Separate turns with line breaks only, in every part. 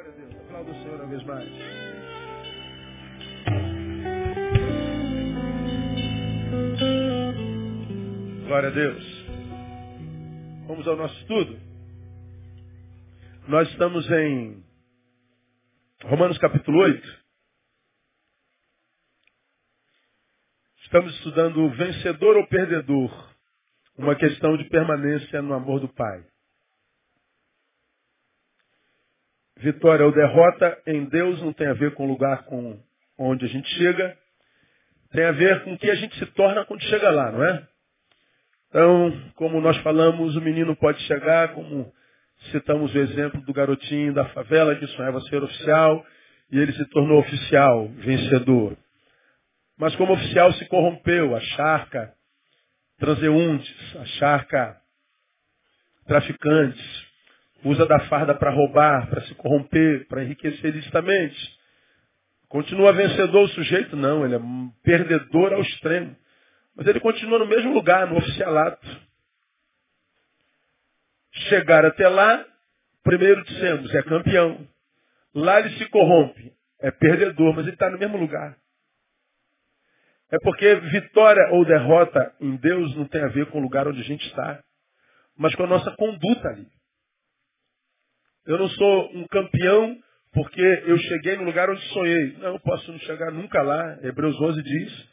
Glória a Deus. Aplauda o Senhor uma vez mais. Glória a Deus. Vamos ao nosso estudo. Nós estamos em Romanos capítulo 8. Estamos estudando vencedor ou perdedor. Uma questão de permanência no amor do Pai. Vitória ou derrota em Deus não tem a ver com o lugar com onde a gente chega, tem a ver com o que a gente se torna quando chega lá, não é? Então, como nós falamos, o menino pode chegar, como citamos o exemplo do garotinho da favela que sonhava ser oficial, e ele se tornou oficial, vencedor. Mas como oficial se corrompeu, a charca, transeuntes, a charca, traficantes, usa da farda para roubar, para se corromper, para enriquecer ilicitamente. Continua vencedor o sujeito? Não, ele é perdedor ao extremo. Mas ele continua no mesmo lugar, no oficialato. Chegar até lá, primeiro dissemos, é campeão. Lá ele se corrompe, é perdedor, mas ele está no mesmo lugar. É porque vitória ou derrota em Deus não tem a ver com o lugar onde a gente está, mas com a nossa conduta ali. Eu não sou um campeão porque eu cheguei no lugar onde sonhei. Não, posso não chegar nunca lá. Hebreus 11 diz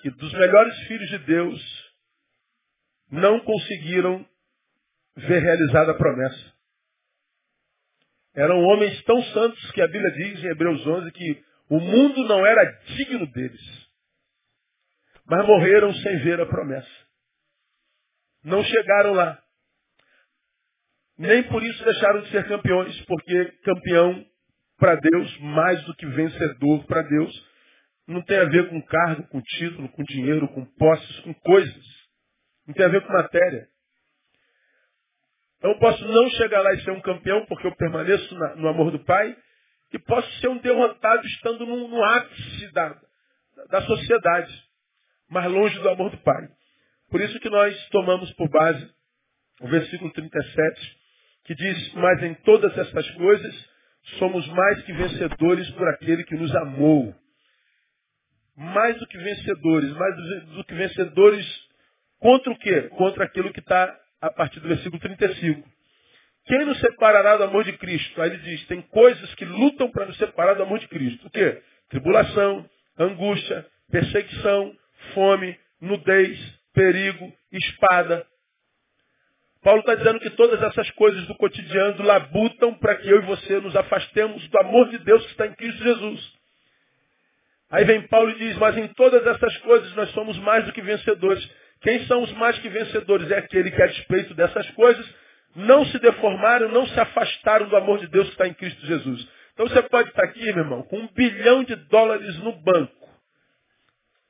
que dos melhores filhos de Deus não conseguiram ver realizada a promessa. Eram homens tão santos que a Bíblia diz em Hebreus 11 que o mundo não era digno deles. Mas morreram sem ver a promessa. Não chegaram lá. Nem por isso deixaram de ser campeões, porque campeão para Deus, mais do que vencedor para Deus, não tem a ver com cargo, com título, com dinheiro, com posses, com coisas. Não tem a ver com matéria. Eu posso não chegar lá e ser um campeão porque eu permaneço na, no amor do Pai e posso ser um derrotado estando no, no ápice da, da sociedade, mas longe do amor do Pai. Por isso que nós tomamos por base o versículo 37, que diz, mas em todas essas coisas somos mais que vencedores por aquele que nos amou. Mais do que vencedores, mais do que vencedores contra o quê? Contra aquilo que está a partir do versículo 35. Quem nos separará do amor de Cristo? Aí ele diz, tem coisas que lutam para nos separar do amor de Cristo. O quê? Tribulação, angústia, perseguição, fome, nudez, perigo, espada, Paulo está dizendo que todas essas coisas do cotidiano labutam para que eu e você nos afastemos do amor de Deus que está em Cristo Jesus. Aí vem Paulo e diz, mas em todas essas coisas nós somos mais do que vencedores. Quem são os mais que vencedores? É aquele que, a despeito dessas coisas, não se deformaram, não se afastaram do amor de Deus que está em Cristo Jesus. Então você pode estar aqui, meu irmão, com um bilhão de dólares no banco.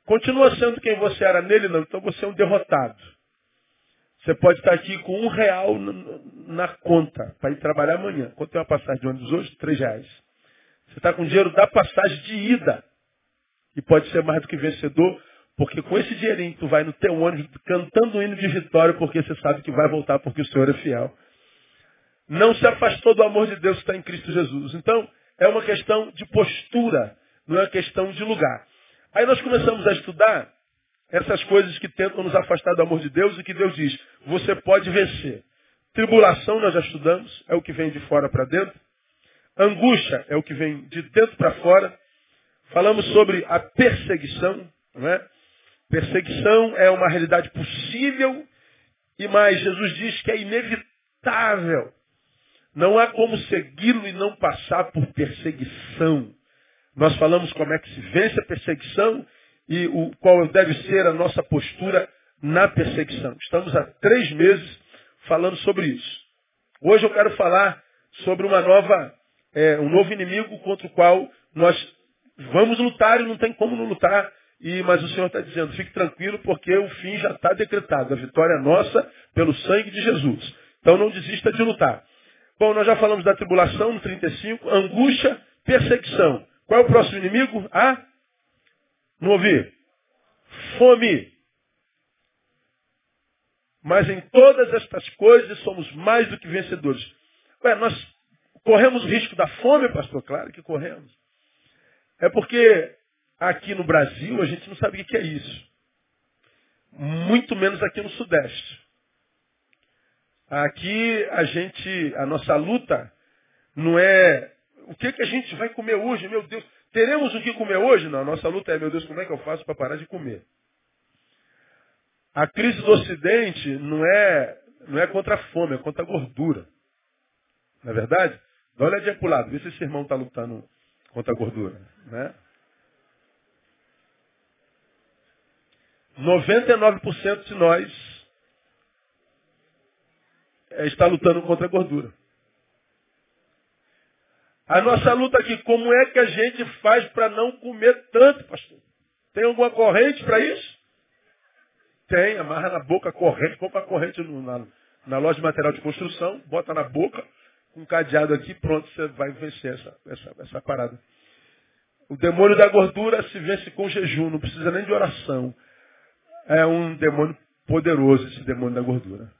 Continua sendo quem você era nele, não. Então você é um derrotado. Você pode estar aqui com um real na conta para ir trabalhar amanhã. Quanto é uma passagem de ônibus hoje? Três reais. Você está com dinheiro da passagem de ida. E pode ser mais do que vencedor, porque com esse dinheirinho tu vai no teu ônibus cantando um hino de vitória, porque você sabe que vai voltar porque o Senhor é fiel. Não se afastou do amor de Deus que está em Cristo Jesus. Então, é uma questão de postura, não é uma questão de lugar. Aí nós começamos a estudar essas coisas que tentam nos afastar do amor de Deus e que Deus diz, você pode vencer. Tribulação nós já estudamos, é o que vem de fora para dentro. Angústia é o que vem de dentro para fora. Falamos sobre a perseguição, não é? Perseguição é uma realidade possível e mais Jesus diz que é inevitável. Não há como segui-lo e não passar por perseguição. Nós falamos como é que se vence a perseguição e o, qual deve ser a nossa postura na perseguição. Estamos há três meses falando sobre isso. Hoje eu quero falar sobre uma nova, é, um novo inimigo contra o qual nós vamos lutar e não tem como não lutar. E, mas o Senhor está dizendo, fique tranquilo, porque o fim já está decretado. A vitória é nossa pelo sangue de Jesus. Então não desista de lutar. Bom, nós já falamos da tribulação no 35, angústia, perseguição. Qual é o próximo inimigo? A não ouvi? Fome. Mas em todas estas coisas somos mais do que vencedores. Ué, nós Corremos o risco da fome, pastor? Claro que corremos. É porque aqui no Brasil a gente não sabe o que é isso. Muito menos aqui no Sudeste. Aqui a gente, a nossa luta não é o que, que a gente vai comer hoje, meu Deus. Teremos o que comer hoje? Não, a nossa luta é, meu Deus, como é que eu faço para parar de comer? A crise do Ocidente não é, não é contra a fome, é contra a gordura. Não é verdade? Dá uma olhadinha para o lado, vê se esse irmão está lutando contra a gordura. Né? 99% de nós é, está lutando contra a gordura. A nossa luta aqui, como é que a gente faz para não comer tanto, pastor? Tem alguma corrente para isso? Tem, amarra na boca a corrente, compra a corrente no, na, na loja de material de construção, bota na boca, com um cadeado aqui, pronto, você vai vencer essa, essa, essa parada. O demônio da gordura se vence com jejum, não precisa nem de oração. É um demônio poderoso esse demônio da gordura.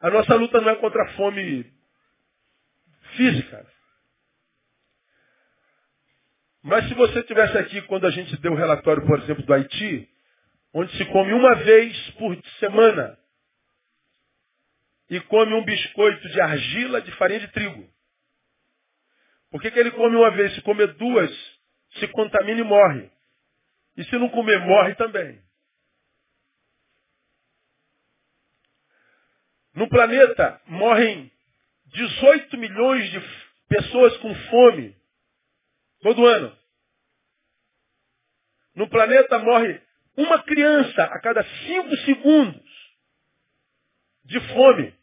A nossa luta não é contra a fome física. Mas se você tivesse aqui quando a gente deu o relatório, por exemplo, do Haiti, onde se come uma vez por semana e come um biscoito de argila de farinha de trigo. Por que, que ele come uma vez? Se comer duas, se contamina e morre. E se não comer, morre também. No planeta morrem 18 milhões de pessoas com fome todo ano. No planeta morre uma criança a cada cinco segundos de fome.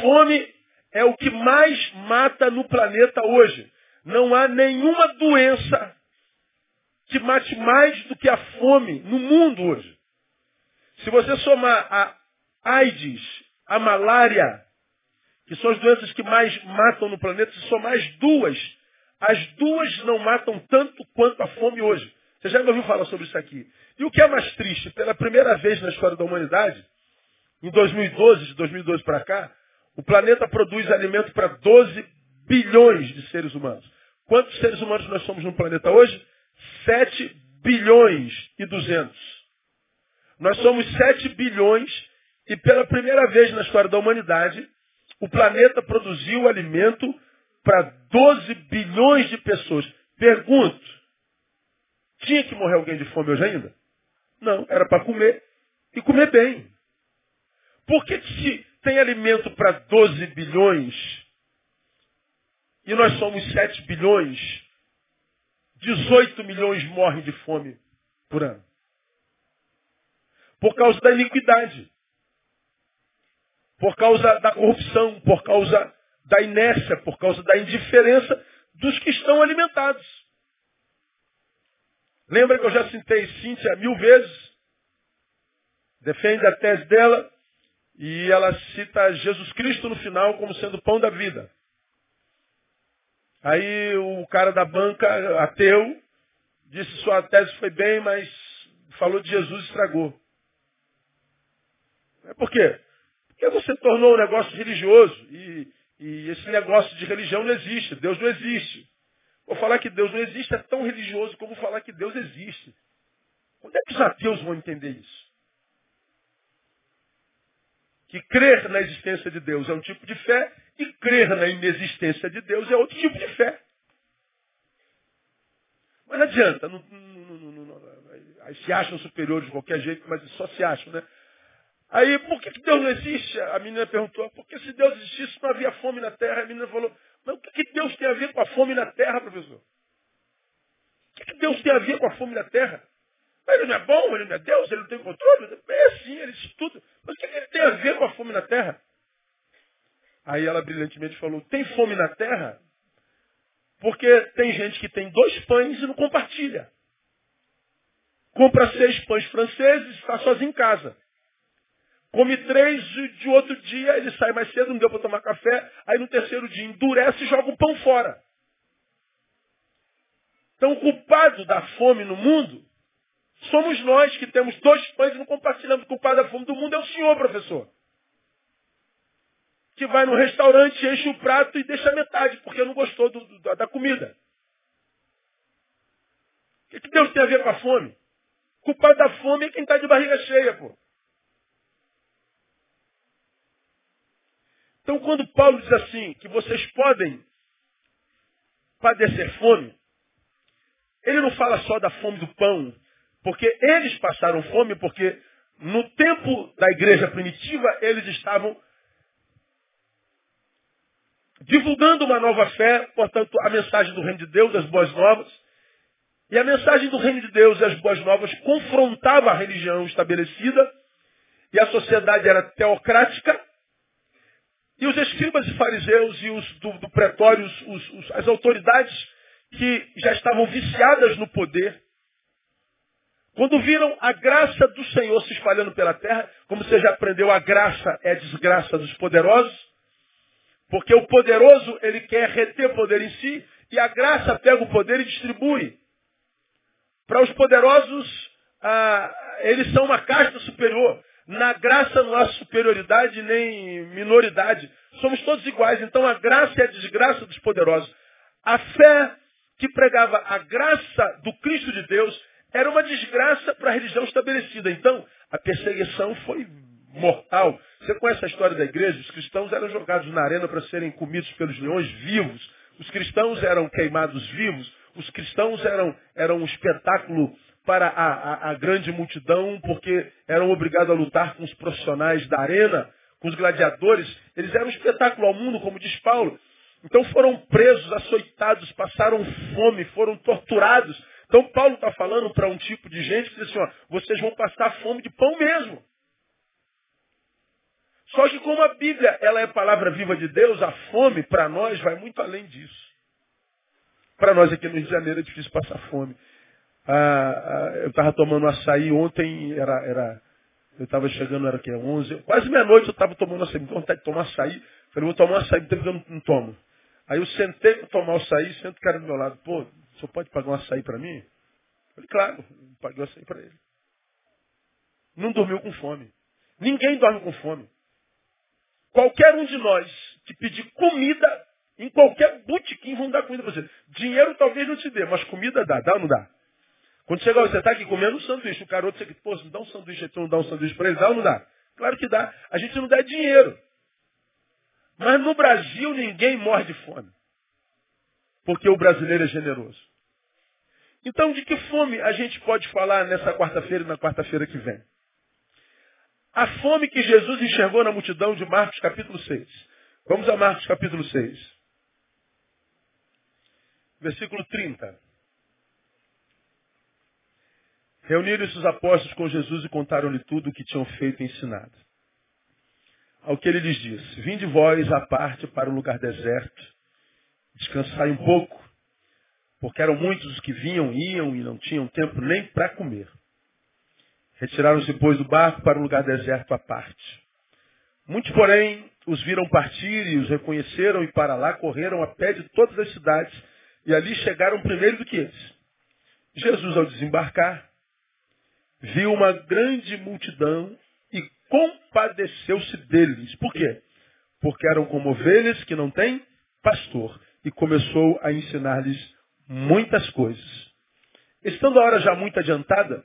Fome é o que mais mata no planeta hoje. Não há nenhuma doença que mate mais do que a fome no mundo hoje. Se você somar a AIDS, a malária, que são as doenças que mais matam no planeta, se somar as duas, as duas não matam tanto quanto a fome hoje. Você já me ouviu falar sobre isso aqui. E o que é mais triste, pela primeira vez na história da humanidade, em 2012, de 2012 para cá, o planeta produz alimento para 12 bilhões de seres humanos. Quantos seres humanos nós somos no planeta hoje? 7 bilhões e 200. Nós somos 7 bilhões e pela primeira vez na história da humanidade, o planeta produziu alimento para 12 bilhões de pessoas. Pergunto, tinha que morrer alguém de fome hoje ainda? Não, era para comer e comer bem. Por que, se tem alimento para 12 bilhões e nós somos 7 bilhões, 18 milhões morrem de fome por ano? Por causa da iniquidade. Por causa da corrupção, por causa da inércia, por causa da indiferença dos que estão alimentados. Lembra que eu já citei Cíntia mil vezes? Defende a tese dela. E ela cita Jesus Cristo no final como sendo o pão da vida. Aí o cara da banca, ateu, disse sua tese foi bem, mas falou de Jesus e estragou. É por quê? Porque você tornou um negócio religioso e, e esse negócio de religião não existe. Deus não existe. Vou falar que Deus não existe é tão religioso como falar que Deus existe. Onde é que os ateus vão entender isso? Que crer na existência de Deus é um tipo de fé e crer na inexistência de Deus é outro tipo de fé. Mas não adianta, não, não, não, aí se acham superiores de qualquer jeito, mas só se acham, né? Aí, por que, Deus não existe? A menina perguntou, porque se Deus existisse não havia fome na terra. A menina falou, mas o que, Deus tem a ver com a fome na terra, professor? O que Deus tem a ver com a fome na terra? Ele não é bom, ele não é Deus, ele não tem controle. É sim, ele estuda. Mas o que ele tem a ver com a fome na terra? Aí ela brilhantemente falou, tem fome na terra? Porque tem gente que tem dois pães e não compartilha. Compra seis pães franceses e está sozinho em casa. Come três, de outro dia ele sai mais cedo, não deu para tomar café. Aí no terceiro dia endurece e joga o pão fora. Então o culpado da fome no mundo Somos nós que temos dois pães e não compartilhamos. O culpado da fome do mundo é o senhor, professor. que vai no restaurante, enche o prato e deixa metade, porque não gostou do, do, da comida. O que, Deus tem a ver com a fome? O culpado da fome é quem está de barriga cheia, pô. Então, quando Paulo diz assim, que vocês podem padecer fome, ele não fala só da fome do pão, porque eles passaram fome, porque no tempo da igreja primitiva eles estavam divulgando uma nova fé, portanto, a mensagem do reino de Deus, as boas novas. E a mensagem do reino de Deus e as boas novas confrontava a religião estabelecida, e a sociedade era teocrática, e os escribas e fariseus e os do, do pretório, os, os, as autoridades que já estavam viciadas no poder, quando viram a graça do Senhor se espalhando pela terra, como você já aprendeu, a graça é a desgraça dos poderosos, porque o poderoso, ele quer reter poder em si, e a graça pega o poder e distribui. Para os poderosos, ah, eles são uma casta superior. Na graça não há superioridade nem minoridade. Somos todos iguais. Então a graça é a desgraça dos poderosos. A fé que pregava a graça do Cristo de Deus era uma desgraça para a religião estabelecida. Então a perseguição foi mortal. Você conhece a história da igreja? Os cristãos eram jogados na arena para serem comidos pelos leões vivos. Os cristãos eram queimados vivos. Os cristãos eram, eram um espetáculo para a, a, a grande multidão, porque eram obrigados a lutar com os profissionais da arena, com os gladiadores. Eles eram um espetáculo ao mundo, como diz Paulo. Então foram presos, açoitados, passaram fome, foram torturados. Então Paulo está falando para um tipo de gente que diz assim, ó, vocês vão passar fome de pão mesmo. Só que como a Bíblia ela é palavra viva de Deus, a fome para nós vai muito além disso. Para nós aqui no Rio de Janeiro é difícil passar fome. Ah, ah, eu estava tomando açaí ontem, era, era eu estava chegando, era que 11, quase meia-noite eu estava tomando açaí, me vontade de tomar açaí. Falei, vou tomar açaí, porque eu não, tomo. Aí eu sentei para tomar o açaí, sento o cara do meu lado, pô, o senhor pode pagar um açaí para mim? Falei, claro, paguei o açaí para ele. Não dormiu com fome. Ninguém dorme com fome. Qualquer um de nós que pedir comida, em qualquer botequim vão dar comida para você. Dinheiro talvez não te dê, mas comida dá, dá ou não dá? Quando chegar, você está aqui comendo um sanduíche, o garoto, você pô, não dá um sanduíche, tu não dá um sanduíche para ele, dá ou não dá? Claro que dá. A gente não dá dinheiro. Mas no Brasil ninguém morre de fome. Porque o brasileiro é generoso. Então, de que fome a gente pode falar nessa quarta-feira e na quarta-feira que vem? A fome que Jesus enxergou na multidão de Marcos capítulo 6. Vamos a Marcos capítulo 6. Versículo 30. Reuniram-se os apóstolos com Jesus e contaram-lhe tudo o que tinham feito e ensinado. Ao que ele lhes disse, vinde vós à parte para um lugar deserto, descansai um pouco, porque eram muitos os que vinham, iam e não tinham tempo nem para comer. Retiraram-se, depois do barco, para um lugar deserto à parte. Muitos, porém, os viram partir e os reconheceram e para lá correram a pé de todas as cidades e ali chegaram primeiro do que eles. Jesus, ao desembarcar, viu uma grande multidão e compadeceu-se deles. Por quê? Porque eram como ovelhas que não têm pastor. E começou a ensinar-lhes muitas coisas. Estando a hora já muito adiantada,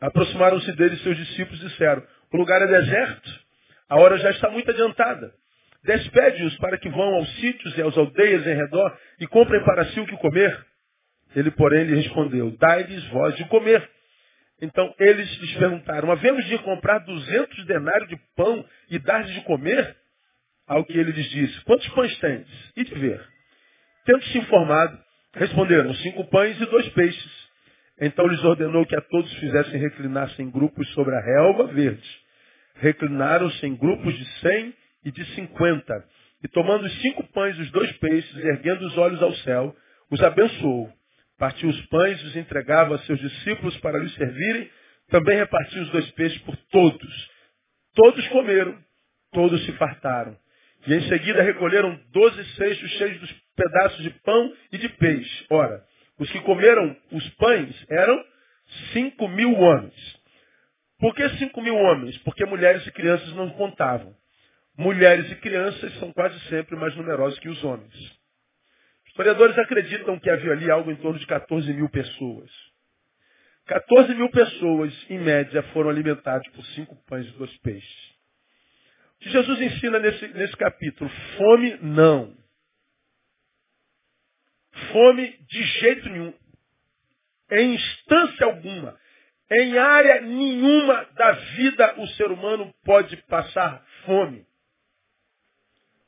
aproximaram-se deles seus discípulos e disseram, o lugar é deserto, a hora já está muito adiantada. Despede-os para que vão aos sítios e às aldeias em redor e comprem para si o que comer. Ele, porém, lhe respondeu, dai-lhes voz de comer. Então eles lhes perguntaram, havemos de comprar duzentos denários de pão e dar-lhes de comer? Ao que ele lhes disse, quantos pães tendes? E de ver. Tendo se informado, responderam, cinco pães e dois peixes. Então lhes ordenou que a todos fizessem reclinar-se em grupos sobre a relva verde. Reclinaram-se em grupos de cem e de cinquenta. E tomando os cinco pães e os dois peixes, erguendo os olhos ao céu, os abençoou Partiu os pães, os entregava a seus discípulos para lhes servirem. Também repartiu os dois peixes por todos. Todos comeram, todos se fartaram. E em seguida recolheram doze cestos cheios dos pedaços de pão e de peixe. Ora, os que comeram os pães eram cinco mil homens. Por que cinco mil homens? Porque mulheres e crianças não contavam. mulheres e crianças são quase sempre mais numerosos que os homens. Historiadores acreditam que havia ali algo em torno de 14 mil pessoas. 14 mil pessoas, em média, foram alimentadas por cinco pães e dois peixes. O que Jesus ensina nesse, nesse capítulo? Fome não. Fome de jeito nenhum. Em instância alguma. Em área nenhuma da vida o ser humano pode passar fome.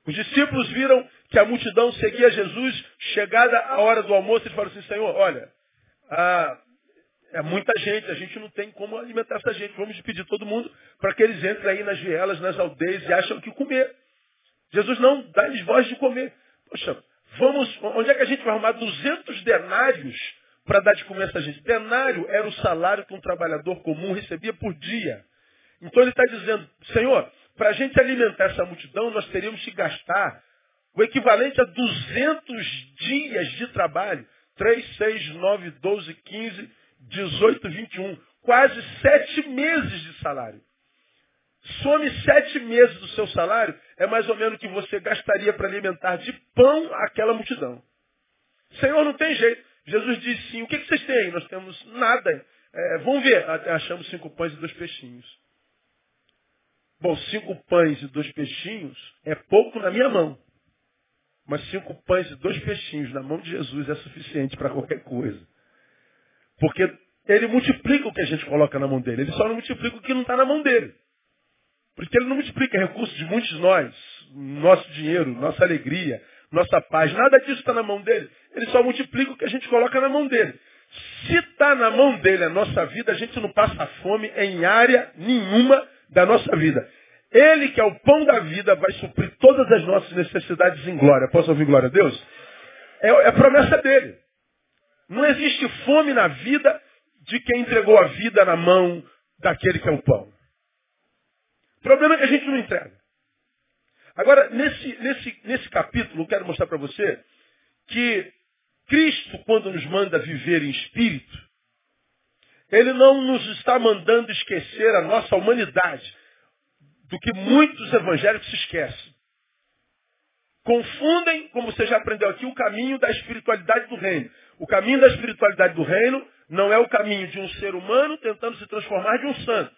Os discípulos viram que a multidão seguia Jesus. Chegada a hora do almoço, eles falaram assim, Senhor, olha, ah, é muita gente, a gente não tem como alimentar essa gente. Vamos pedir todo mundo para que eles entrem aí nas vielas, nas aldeias e acham o que comer. Jesus não dá-lhes voz de comer. Poxa, vamos, onde é que a gente vai arrumar 200 denários para dar de comer essa gente? Denário era o salário que um trabalhador comum recebia por dia. Então ele está dizendo, Senhor, para a gente alimentar essa multidão, nós teríamos que gastar o equivalente a 200 dias de trabalho. 3, 6, 9, 12, 15, 18, 21. Quase sete meses de salário. Some sete meses do seu salário, é mais ou menos o que você gastaria para alimentar de pão aquela multidão. Senhor, não tem jeito. Jesus disse sim. O que, que vocês têm? Nós temos nada. É, vamos ver. Achamos cinco pães e dois peixinhos. Bom, cinco pães e dois peixinhos é pouco na minha mão. Mas cinco pães e dois peixinhos na mão de Jesus é suficiente para qualquer coisa. Porque ele multiplica o que a gente coloca na mão dele. Ele só não multiplica o que não está na mão dele. Porque ele não multiplica recursos de muitos de nós, nosso dinheiro, nossa alegria, nossa paz. Nada disso está na mão dele. Ele só multiplica o que a gente coloca na mão dele. Se está na mão dele a nossa vida, a gente não passa fome em área nenhuma da nossa vida. Ele, que é o pão da vida, vai suprir todas as nossas necessidades em glória. Posso ouvir glória a Deus? É, é a promessa dele. Não existe fome na vida de quem entregou a vida na mão daquele que é o pão. O problema é que a gente não entrega. Agora, nesse, nesse, nesse capítulo, eu quero mostrar para você que Cristo, quando nos manda viver em espírito, Ele não nos está mandando esquecer a nossa humanidade, do que muitos evangélicos se esquecem. Confundem, como você já aprendeu aqui, o caminho da espiritualidade do reino. O caminho da espiritualidade do reino não é o caminho de um ser humano tentando se transformar de um santo.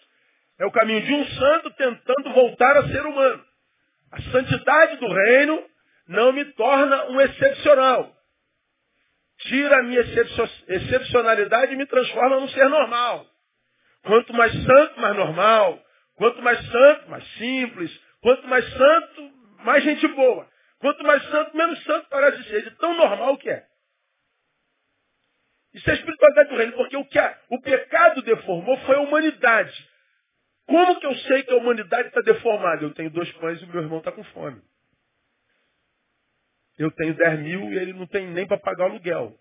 É o caminho de um santo tentando voltar a ser humano. A santidade do reino não me torna um excepcional. Tira a minha excepcionalidade e me transforma num ser normal. Quanto mais santo, mais normal. Quanto mais santo, mais simples. Quanto mais santo, mais gente boa. Quanto mais santo, menos santo parece ser. De tão normal que é. Isso é a espiritualidade do reino, porque o que a, o pecado deformou foi a humanidade. Como que eu sei que a humanidade está deformada? Eu tenho dois pães e o meu irmão está com fome. Eu tenho 10 mil e ele não tem nem para pagar o aluguel.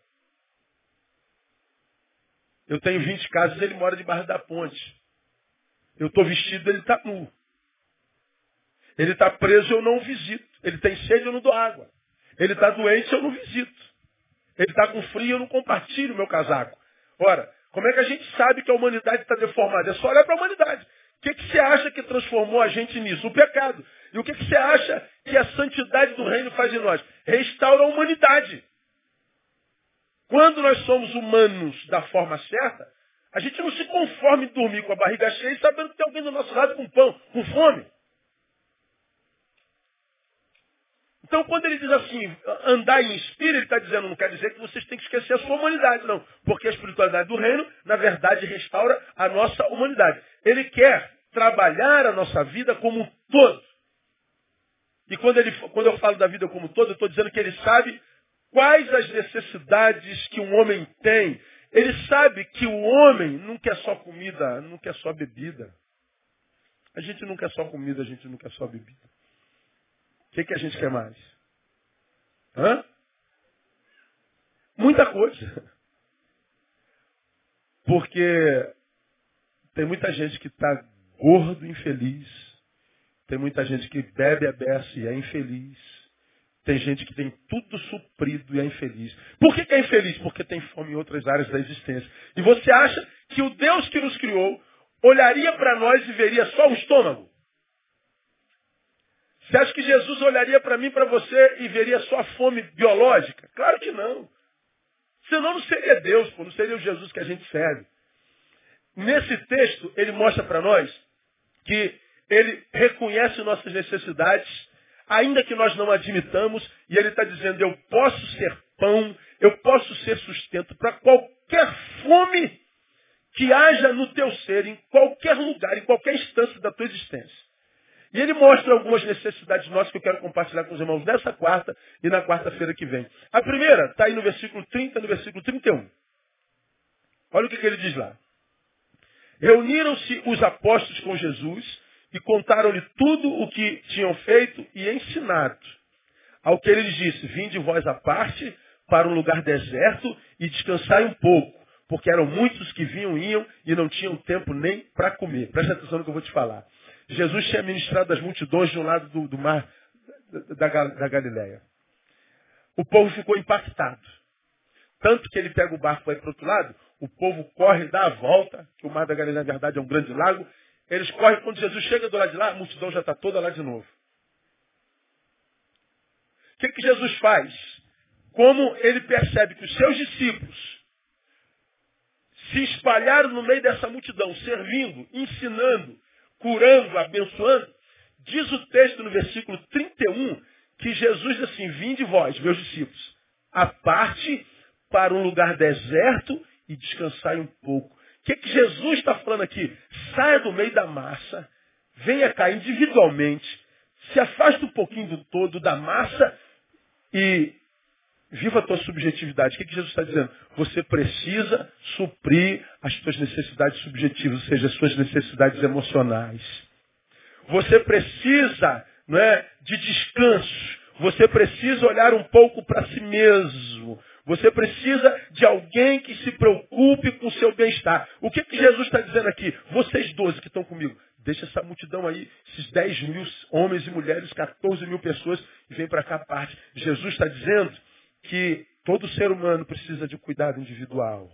Eu tenho 20 casas e ele mora debaixo da ponte. Eu estou vestido, ele está nu. Ele está preso, eu não o visito. Ele tem sede, eu não dou água. Ele está doente, eu não visito. Ele está com frio, eu não compartilho meu casaco. Ora, como é que a gente sabe que a humanidade está deformada? É só olhar para a humanidade. O que, que você acha que transformou a gente nisso? O pecado. E o que, que você acha que a santidade do reino faz em nós? Restaura a humanidade. Quando nós somos humanos da forma certa, a gente não se conforma em dormir com a barriga cheia sabendo que tem alguém do nosso lado com pão, com fome. Então, quando ele diz assim, andar em espírito, ele está dizendo, não quer dizer que vocês têm que esquecer a sua humanidade, não. Porque a espiritualidade do reino, na verdade, restaura a nossa humanidade. Ele quer trabalhar a nossa vida como um todo. E quando, ele, quando eu falo da vida como um todo, eu estou dizendo que ele sabe quais as necessidades que um homem tem. Ele sabe que o homem não quer só comida, não quer só bebida. A gente não quer só comida, a gente não quer só bebida. O que, que a gente quer mais? Hã? Muita coisa. Porque tem muita gente que está gordo, infeliz. Tem muita gente que bebe a beça e é infeliz. Tem gente que tem tudo suprido e é infeliz. Por que, que é infeliz? Porque tem fome em outras áreas da existência. E você acha que o Deus que nos criou olharia para nós e veria só o estômago? Você acha que Jesus olharia para mim, para você e veria só fome biológica? Claro que não. Senão não seria Deus, pô, não seria o Jesus que a gente serve. Nesse texto, ele mostra para nós que ele reconhece nossas necessidades, ainda que nós não admitamos, e ele está dizendo, eu posso ser pão, eu posso ser sustento para qualquer fome que haja no teu ser, em qualquer lugar, em qualquer instância da tua existência. E ele mostra algumas necessidades nossas que eu quero compartilhar com os irmãos nessa quarta e na quarta-feira que vem. A primeira está aí no versículo 30, no versículo 31. Olha o que, que ele diz lá. Reuniram-se os apóstolos com Jesus e contaram-lhe tudo o que tinham feito e ensinado. Ao que ele disse, vinde vós à parte para um lugar deserto e descansai um pouco, porque eram muitos que vinham e iam e não tinham tempo nem para comer. Presta atenção no que eu vou te falar. Jesus tinha ministrado as multidões de um lado do, do mar da, da Galileia. O povo ficou impactado. Tanto que ele pega o barco para ir para o outro lado, o povo corre, dá a volta, que o mar da Galileia, na verdade, é um grande lago. Eles correm, quando Jesus chega do lado de lá, a multidão já está toda lá de novo. O que, que Jesus faz? Como ele percebe que os seus discípulos se espalharam no meio dessa multidão, servindo, ensinando, curando, abençoando, diz o texto no versículo 31 que Jesus diz assim, vinde vós, meus discípulos, a parte para um lugar deserto e descansai um pouco. O que, que Jesus está falando aqui? Saia do meio da massa, venha cá individualmente, se afaste um pouquinho do todo, da massa e viva a tua subjetividade. O que, que Jesus está dizendo? Você precisa suprir as suas necessidades subjetivas, ou seja, as suas necessidades emocionais. Você precisa não é, de descanso. Você precisa olhar um pouco para si mesmo. Você precisa de alguém que se preocupe com o seu bem-estar. O que, que Jesus está dizendo aqui? Vocês doze que estão comigo, deixa essa multidão aí, esses 10 mil homens e mulheres, 14 mil pessoas, e vem para cá a parte. Jesus está dizendo que todo ser humano precisa de cuidado individual.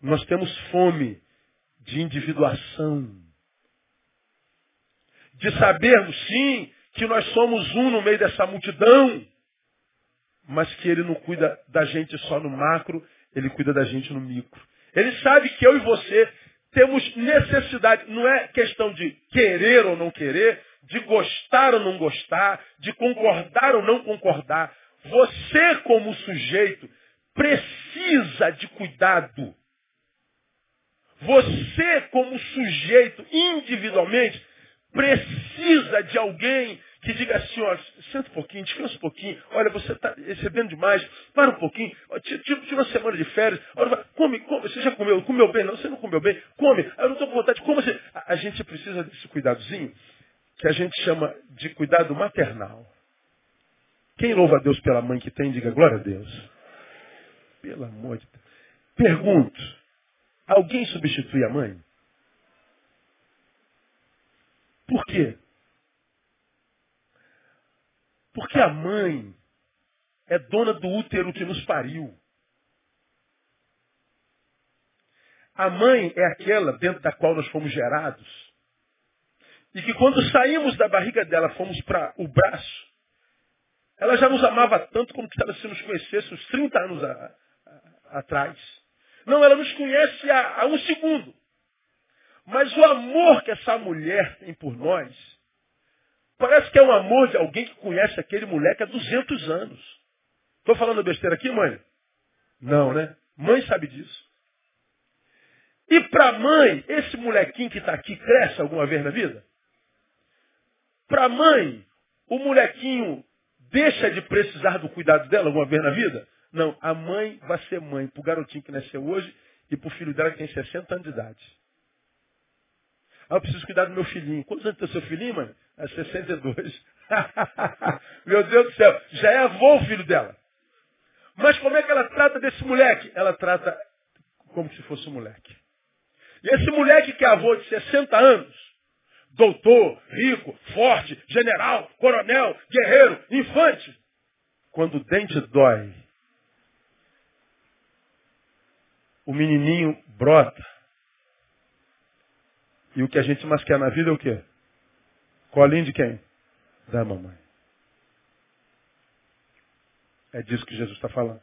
Nós temos fome de individuação. De sabermos, sim, que nós somos um no meio dessa multidão, mas que ele não cuida da gente só no macro, ele cuida da gente no micro. Ele sabe que eu e você temos necessidade, não é questão de querer ou não querer, de gostar ou não gostar, de concordar ou não concordar. Você, como sujeito, precisa de cuidado. Você, como sujeito, individualmente, precisa de alguém que diga assim, olha, senta um pouquinho, descansa um pouquinho, olha, você está recebendo demais, para um pouquinho, tira uma semana de férias, olha, come, come, você já comeu, comeu bem? Não, você não comeu bem, come, eu não estou com vontade, como você... A gente precisa desse cuidadozinho, que a gente chama de cuidado maternal. Quem louva a Deus pela mãe que tem, diga glória a Deus. Pelo amor de Deus. Pergunto, alguém substitui a mãe? Por quê? Porque a mãe é dona do útero que nos pariu. A mãe é aquela dentro da qual nós fomos gerados. E que quando saímos da barriga dela, fomos para o braço, ela já nos amava tanto como se nos conhecesse uns 30 anos a, a, atrás. Não, ela nos conhece há, há um segundo. Mas o amor que essa mulher tem por nós, parece que é um amor de alguém que conhece aquele moleque há 200 anos. Estou falando besteira aqui, mãe? Não, né? Mãe sabe disso. E para mãe, esse molequinho que está aqui cresce alguma vez na vida? Para mãe, o molequinho deixa de precisar do cuidado dela alguma vez na vida? Não, a mãe vai ser mãe para o garotinho que nasceu hoje e para o filho dela que tem 60 anos de idade. Ah, eu preciso cuidar do meu filhinho. Quantos anos tem seu filhinho, mãe? É 62. meu Deus do céu, já é avô o filho dela. Mas como é que ela trata desse moleque? Ela trata como se fosse um moleque. E esse moleque que é avô de 60 anos, doutor, rico, forte, general, coronel, guerreiro, infante. Quando o dente dói, o menininho brota. E o que a gente mais quer na vida é o quê? Colinho de quem? da mamãe. É disso que Jesus está falando.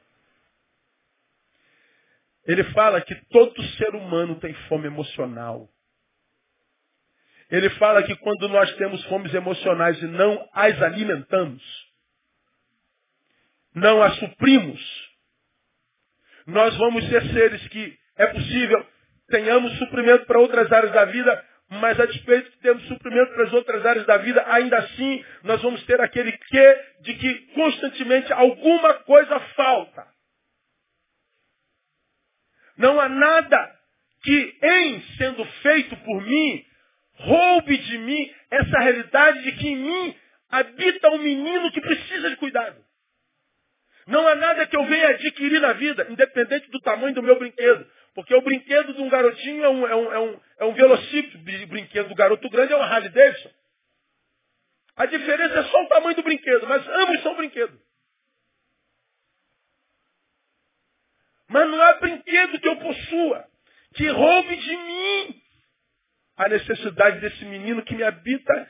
Ele fala que todo ser humano tem fome emocional. Ele fala que quando nós temos fomes emocionais e não as alimentamos, não as suprimos, nós vamos ser seres que é possível tenhamos suprimento para outras áreas da vida, mas a despeito de termos suprimento para as outras áreas da vida, ainda assim nós vamos ter aquele quê de que constantemente alguma coisa falta. Não há nada que, em sendo feito por mim, roube de mim essa realidade de que em mim habita um menino que precisa de cuidado. Não há nada que eu venha adquirir na vida, independente do tamanho do meu brinquedo. Porque o brinquedo de um garotinho é um, é um, é um, é um velocípede, o brinquedo do garoto grande é uma Harley Davidson. A diferença é só o tamanho do brinquedo, mas ambos são brinquedos. Mas não há brinquedo que eu possua que roube de mim a necessidade desse menino que me habita,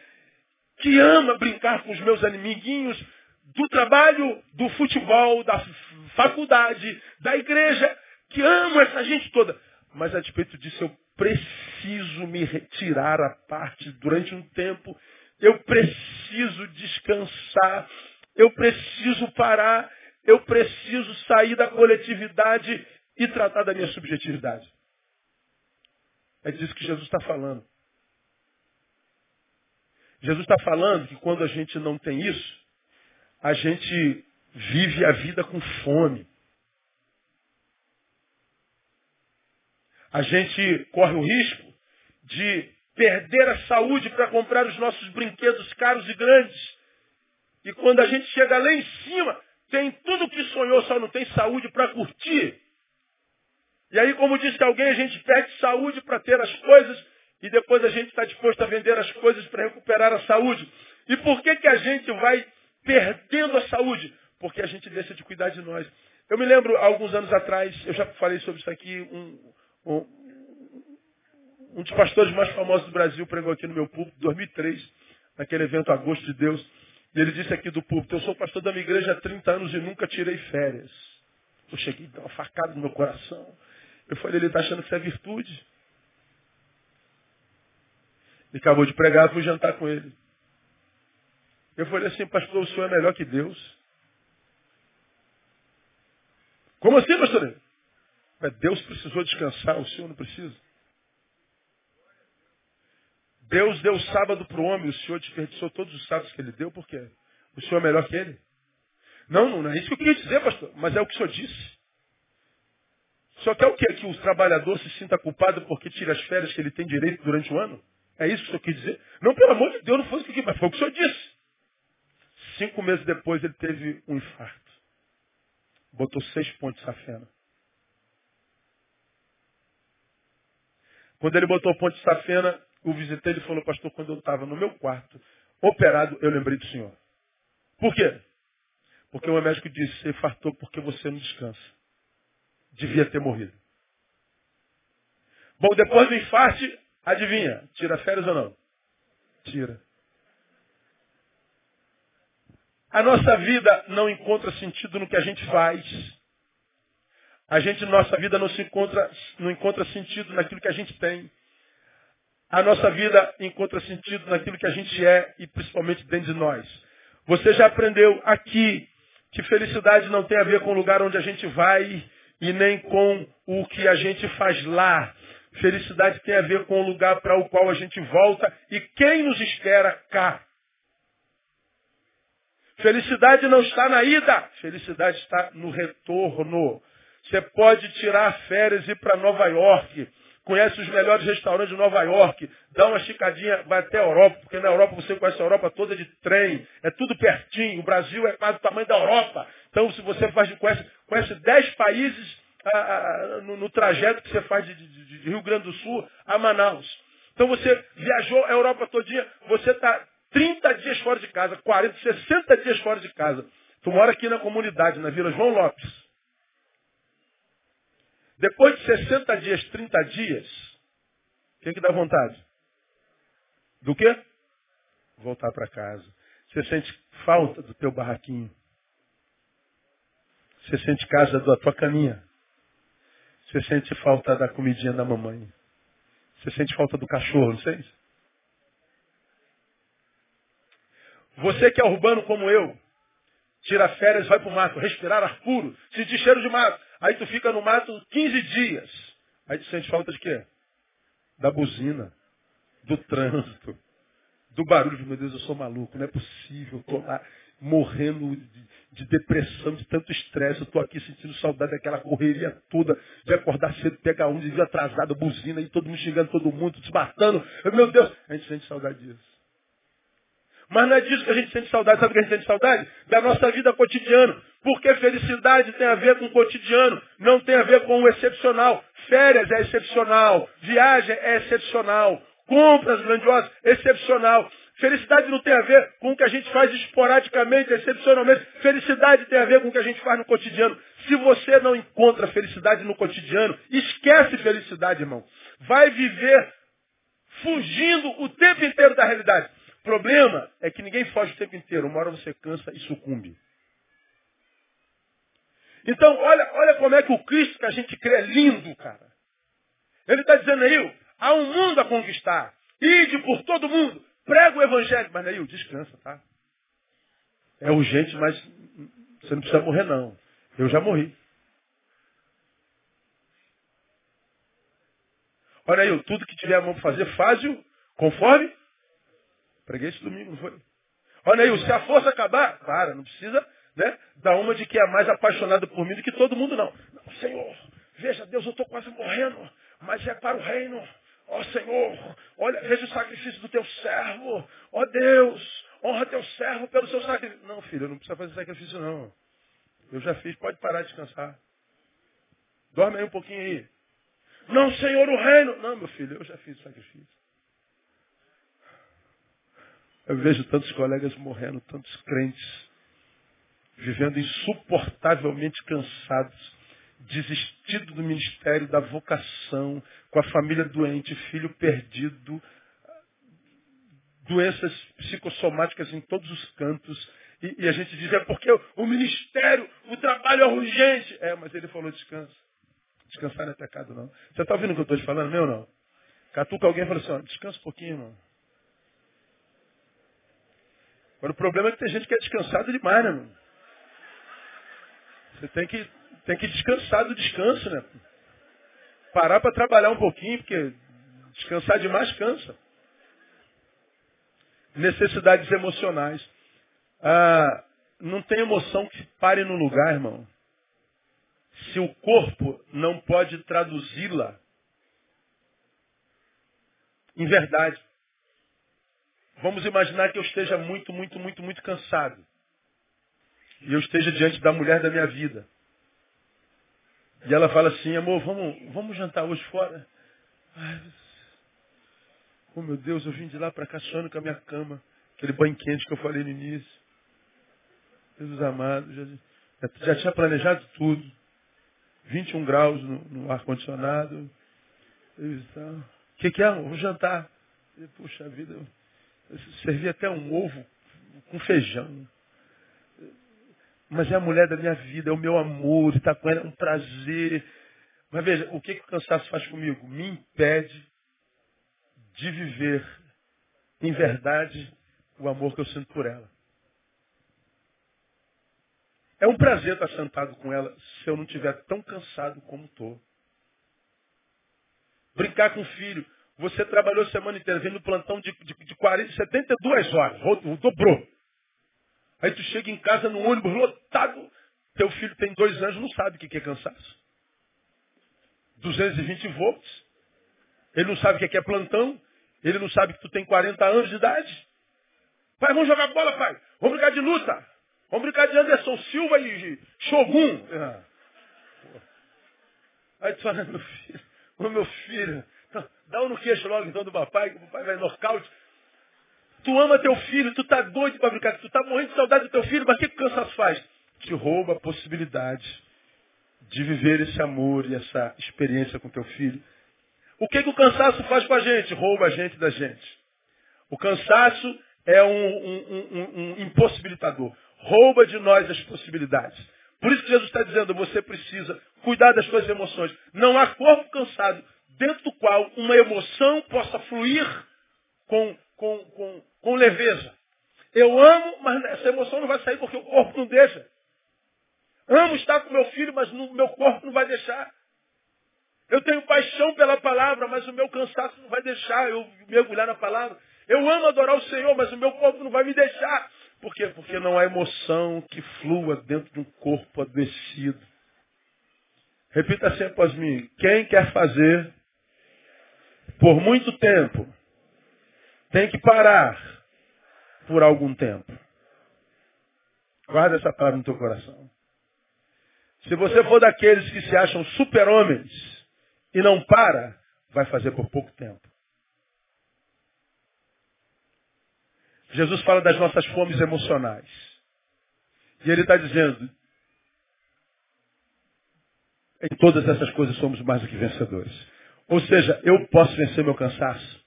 que ama brincar com os meus amiguinhos, do trabalho, do futebol, da faculdade, da igreja, que ama essa gente toda. Mas a despeito disso, eu preciso me retirar à parte durante um tempo. Eu preciso descansar. Eu preciso parar. Eu preciso sair da coletividade e tratar da minha subjetividade. É disso que Jesus está falando. Jesus está falando que quando a gente não tem isso, a gente vive a vida com fome. A gente corre o risco de perder a saúde para comprar os nossos brinquedos caros e grandes. E quando a gente chega lá em cima, tem tudo o que sonhou, só não tem saúde para curtir. E aí, como disse alguém, a gente perde saúde para ter as coisas e depois a gente está disposto a vender as coisas para recuperar a saúde. E por que, que a gente vai perdendo a saúde? Porque a gente deixa de cuidar de nós. Eu me lembro, alguns anos atrás, eu já falei sobre isso aqui, um, um, um dos pastores mais famosos do Brasil pregou aqui no meu púlpito, em 2003, naquele evento Agosto de Deus. Ele disse aqui do púlpito, eu sou pastor da minha igreja há 30 anos e nunca tirei férias. Eu cheguei, deu uma facada no meu coração. Eu falei, ele está achando que isso é virtude. Ele acabou de pregar, fui jantar com ele. Eu falei assim, pastor, o senhor é melhor que Deus. Como assim, pastor? Deus precisou descansar, o senhor não precisa. Deus deu sábado para o homem, o senhor desperdiçou todos os sábados que ele deu, por quê? O senhor é melhor que ele? Não, não é isso que eu queria dizer, pastor, mas é o que o senhor disse. Só quer o quê? Que o trabalhador se sinta culpado porque tira as férias que ele tem direito durante o ano? É isso que o senhor quis dizer? Não, pelo amor de Deus, não foi isso que mas foi o que o senhor disse. Cinco meses depois ele teve um infarto. Botou seis pontos safena. Quando ele botou ponte de safena, o visitei e falou, pastor, quando eu estava no meu quarto, operado, eu lembrei do senhor. Por quê? Porque o médico disse, você infartou porque você não descansa. Devia ter morrido. Bom, depois do infarte, adivinha, tira férias ou não? Tira. A nossa vida não encontra sentido no que a gente faz. A gente, nossa vida não se encontra, não encontra sentido naquilo que a gente tem. A nossa vida encontra sentido naquilo que a gente é e principalmente dentro de nós. Você já aprendeu aqui que felicidade não tem a ver com o lugar onde a gente vai e nem com o que a gente faz lá. Felicidade tem a ver com o lugar para o qual a gente volta e quem nos espera cá. Felicidade não está na ida, felicidade está no retorno. Você pode tirar férias e ir para Nova York. Conhece os melhores restaurantes de Nova York. Dá uma esticadinha, vai até a Europa, porque na Europa você conhece a Europa toda de trem. É tudo pertinho. O Brasil é quase o tamanho da Europa. Então, se você faz, conhece, conhece 10 países ah, ah, no, no, trajeto que você faz de, de, de, Rio Grande do Sul a Manaus. Então você viajou a Europa todinha, você está 30 dias fora de casa, 40, 60 dias fora de casa. Tu mora aqui na comunidade, na Vila João Lopes. Depois de 60 dias, 30 dias, o que, que dá vontade? Do quê? Voltar para casa. Você sente falta do teu barraquinho. Você sente casa da tua caminha. Você sente falta da comidinha da mamãe. Você sente falta do cachorro, não sente? Você que é urbano como eu, tira férias, vai pro mato, respirar ar puro, sentir cheiro de mato. Aí tu fica no mato 15 dias. Aí tu sente falta de quê? Da buzina, do trânsito, do barulho. Meu Deus, eu sou maluco, não é possível. Tô lá morrendo de, de depressão, de tanto estresse. Eu tô aqui sentindo saudade daquela correria toda, de acordar cedo, pegar um, de vir atrasado, buzina, e todo mundo xingando todo mundo, desmatando. Meu Deus, a gente sente saudade disso. Mas não é disso que a gente sente saudade. Sabe o que a gente sente saudade? Da nossa vida cotidiana. Porque felicidade tem a ver com o cotidiano, não tem a ver com o excepcional. Férias é excepcional, viagem é excepcional, compras grandiosas, excepcional. Felicidade não tem a ver com o que a gente faz esporadicamente, excepcionalmente. Felicidade tem a ver com o que a gente faz no cotidiano. Se você não encontra felicidade no cotidiano, esquece felicidade, irmão. Vai viver fugindo o tempo inteiro da realidade. O problema é que ninguém foge o tempo inteiro. Uma hora você cansa e sucumbe. Então, olha, olha como é que o Cristo que a gente crê é lindo, cara. Ele está dizendo aí, há um mundo a conquistar. Ide por todo mundo. Prega o evangelho. Mas aí, descansa, tá? É urgente, mas você não precisa morrer, não. Eu já morri. Olha aí, tudo que tiver a mão para fazer, faz-o conforme Preguei esse domingo, não foi? Olha aí, se a força acabar, para, não precisa né, uma de que é mais apaixonado por mim do que todo mundo, não. não Senhor, veja, Deus, eu estou quase morrendo, mas é para o reino. Ó oh, Senhor, olha, veja o sacrifício do teu servo. Ó oh, Deus, honra teu servo pelo seu sacrifício. Não, filho, não precisa fazer sacrifício, não. Eu já fiz, pode parar de descansar. Dorme aí um pouquinho aí. Não, Senhor, o reino. Não, meu filho, eu já fiz o sacrifício. Eu vejo tantos colegas morrendo, tantos crentes, vivendo insuportavelmente cansados, desistido do ministério, da vocação, com a família doente, filho perdido, doenças psicossomáticas em todos os cantos. E, e a gente diz, é porque o, ministério, o trabalho é urgente. É, mas ele falou descansa. Descansar não é pecado, não. Você está ouvindo o que eu estou te falando, meu não? Catuca alguém e fala assim, ó, descansa um pouquinho, irmão. Agora o problema é que tem gente que é descansado demais, né, mano? Você tem que, tem que descansar do descanso, né? Parar para trabalhar um pouquinho, porque descansar demais cansa. Necessidades emocionais. Ah, não tem emoção que pare no lugar, irmão. Se o corpo não pode traduzi-la em verdade. Vamos imaginar que eu esteja muito, muito, muito, muito cansado. E eu esteja diante da mulher da minha vida. E ela fala assim, amor, vamos, vamos jantar hoje fora? Ai, oh meu Deus, eu vim de lá para cá sonhando com a minha cama. Aquele banho quente que eu falei no início. Jesus amado, já, já tinha planejado tudo. 21 graus no, no ar-condicionado. O que, que é? Vou jantar. Puxa vida, servia até um ovo com feijão. Mas é a mulher da minha vida, é o meu amor, estar com ela é um prazer. Mas veja, o que, que o cansaço faz comigo? Me impede de viver em verdade o amor que eu sinto por ela. É um prazer estar sentado com ela se eu não estiver tão cansado como estou. Brincar com o filho. Você trabalhou a semana inteira, vindo no plantão de, de, de 40, 72 horas, dobrou. Aí tu chega em casa no ônibus lotado, teu filho tem dois anos, não sabe o que é cansaço. 220 volts. Ele não sabe o que é plantão. Ele não sabe que tu tem 40 anos de idade. Pai, vamos jogar bola, pai. Vamos brincar de luta. Vamos brincar de Anderson Silva e Shogun. Ah, Aí tu fala, meu filho, ô meu filho, Dá um no queixo logo então do papai, que o papai vai nocaute. Tu ama teu filho, tu tá doido para brincar, tu tá morrendo de saudade do teu filho, mas o que, que o cansaço faz? Te rouba a possibilidade de viver esse amor e essa experiência com teu filho. O que, que o cansaço faz com a gente? Rouba a gente da gente. O cansaço é um, um, um, um impossibilitador. Rouba de nós as possibilidades. Por isso que Jesus está dizendo, você precisa cuidar das suas emoções. Não há corpo cansado dentro do qual uma emoção possa fluir com, com, com, com leveza. Eu amo, mas essa emoção não vai sair porque o corpo não deixa. Amo estar com meu filho, mas o meu corpo não vai deixar. Eu tenho paixão pela palavra, mas o meu cansaço não vai deixar eu mergulhar na palavra. Eu amo adorar o Senhor, mas o meu corpo não vai me deixar. Por quê? Porque não há emoção que flua dentro de um corpo adoecido. Repita sempre após mim. Quem quer fazer por muito tempo tem que parar por algum tempo. Guarda essa palavra no teu coração. Se você for daqueles que se acham super-homens e não para, vai fazer por pouco tempo. Jesus fala das nossas fomes emocionais. E ele está dizendo, em todas essas coisas somos mais do que vencedores. Ou seja, eu posso vencer meu cansaço.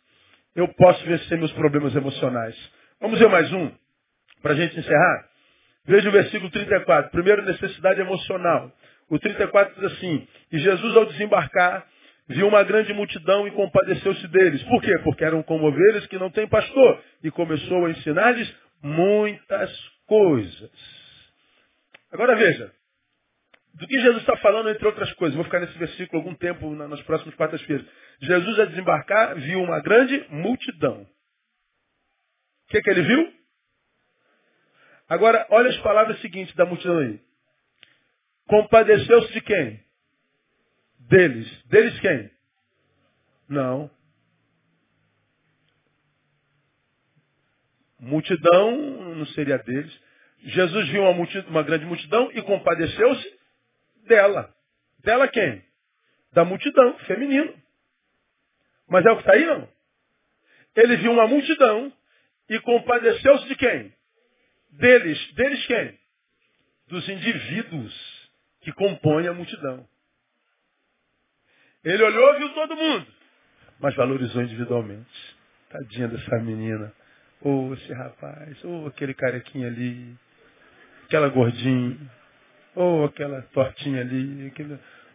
Eu posso vencer meus problemas emocionais. Vamos ver mais um, para a gente encerrar. Veja o versículo 34. Primeiro, necessidade emocional. O 34 diz assim: E Jesus, ao desembarcar, viu uma grande multidão e compadeceu-se deles. Por quê? Porque eram como ovelhas que não têm pastor. E começou a ensinar-lhes muitas coisas. Agora veja, do que Jesus está falando, entre outras coisas, vou ficar nesse versículo algum tempo nas próximas quartas-feiras. Jesus, a desembarcar, viu uma grande multidão. O que, que ele viu? Agora, olha as palavras seguintes da multidão aí. Compadeceu-se de quem? Deles. Deles quem? Não. Multidão não seria deles. Jesus viu uma, multidão, uma grande multidão e compadeceu-se dela. Dela quem? Da multidão, feminino. Mas é o que está aí, não? Ele viu uma multidão e compadeceu-se de quem? Deles. Deles quem? Dos indivíduos que compõem a multidão. Ele olhou e viu todo mundo, mas valorizou individualmente. Tadinha dessa menina. Ou oh, esse rapaz, ou oh, aquele carequinha ali, aquela gordinha, ou aquela tortinha ali,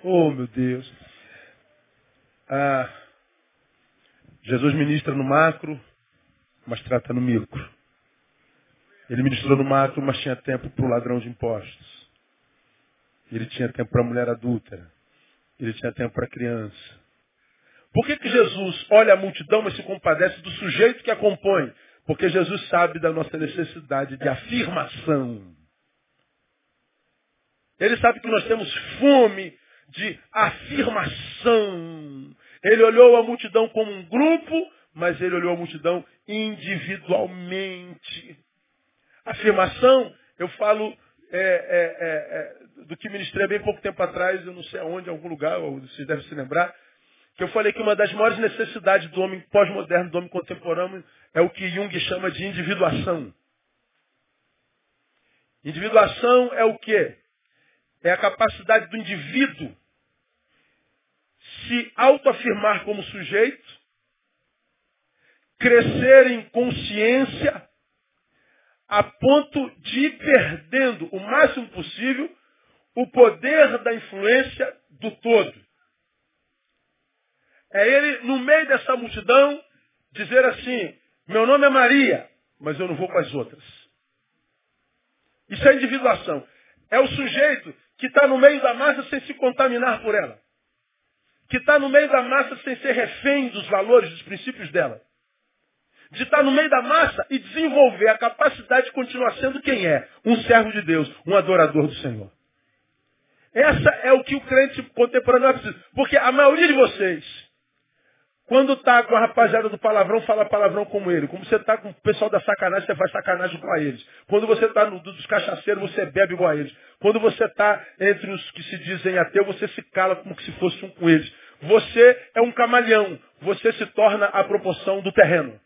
oh meu Deus. Ah, Jesus ministra no macro, mas trata no micro. Ele ministrou no macro, mas tinha tempo para o ladrão de impostos. Ele tinha tempo para a mulher adúltera. Ele tinha tempo para a criança. Por que, que Jesus olha a multidão, mas se compadece do sujeito que a compõe? Porque Jesus sabe da nossa necessidade de afirmação. Ele sabe que nós temos fome de afirmação. Ele olhou a multidão como um grupo, mas ele olhou a multidão individualmente. Afirmação, eu falo é, é, é, é do que ministrei bem pouco tempo atrás, eu não sei aonde, em algum lugar, vocês devem se lembrar, que eu falei que uma das maiores necessidades do homem pós-moderno, do homem contemporâneo, é o que Jung chama de individuação. Individuação é o quê? É a capacidade do indivíduo se autoafirmar como sujeito, crescer em consciência, a ponto de ir perdendo o máximo possível o poder da influência do todo. É ele, no meio dessa multidão, dizer assim: meu nome é Maria, mas eu não vou com as outras. Isso é individuação. É o sujeito que está no meio da massa sem se contaminar por ela. Que está no meio da massa sem ser refém dos valores, dos princípios dela de estar no meio da massa e desenvolver a capacidade de continuar sendo quem é, um servo de Deus, um adorador do Senhor. Essa é o que o crente contemporâneo precisa. Porque a maioria de vocês, quando está com a rapaziada do palavrão, fala palavrão como ele. Como você está com o pessoal da sacanagem, você faz sacanagem igual a eles. Quando você está no dos cachaceiros, você bebe igual a eles. Quando você está entre os que se dizem ateu, você se cala como se fosse um com eles. Você é um camaleão. Você se torna a proporção do terreno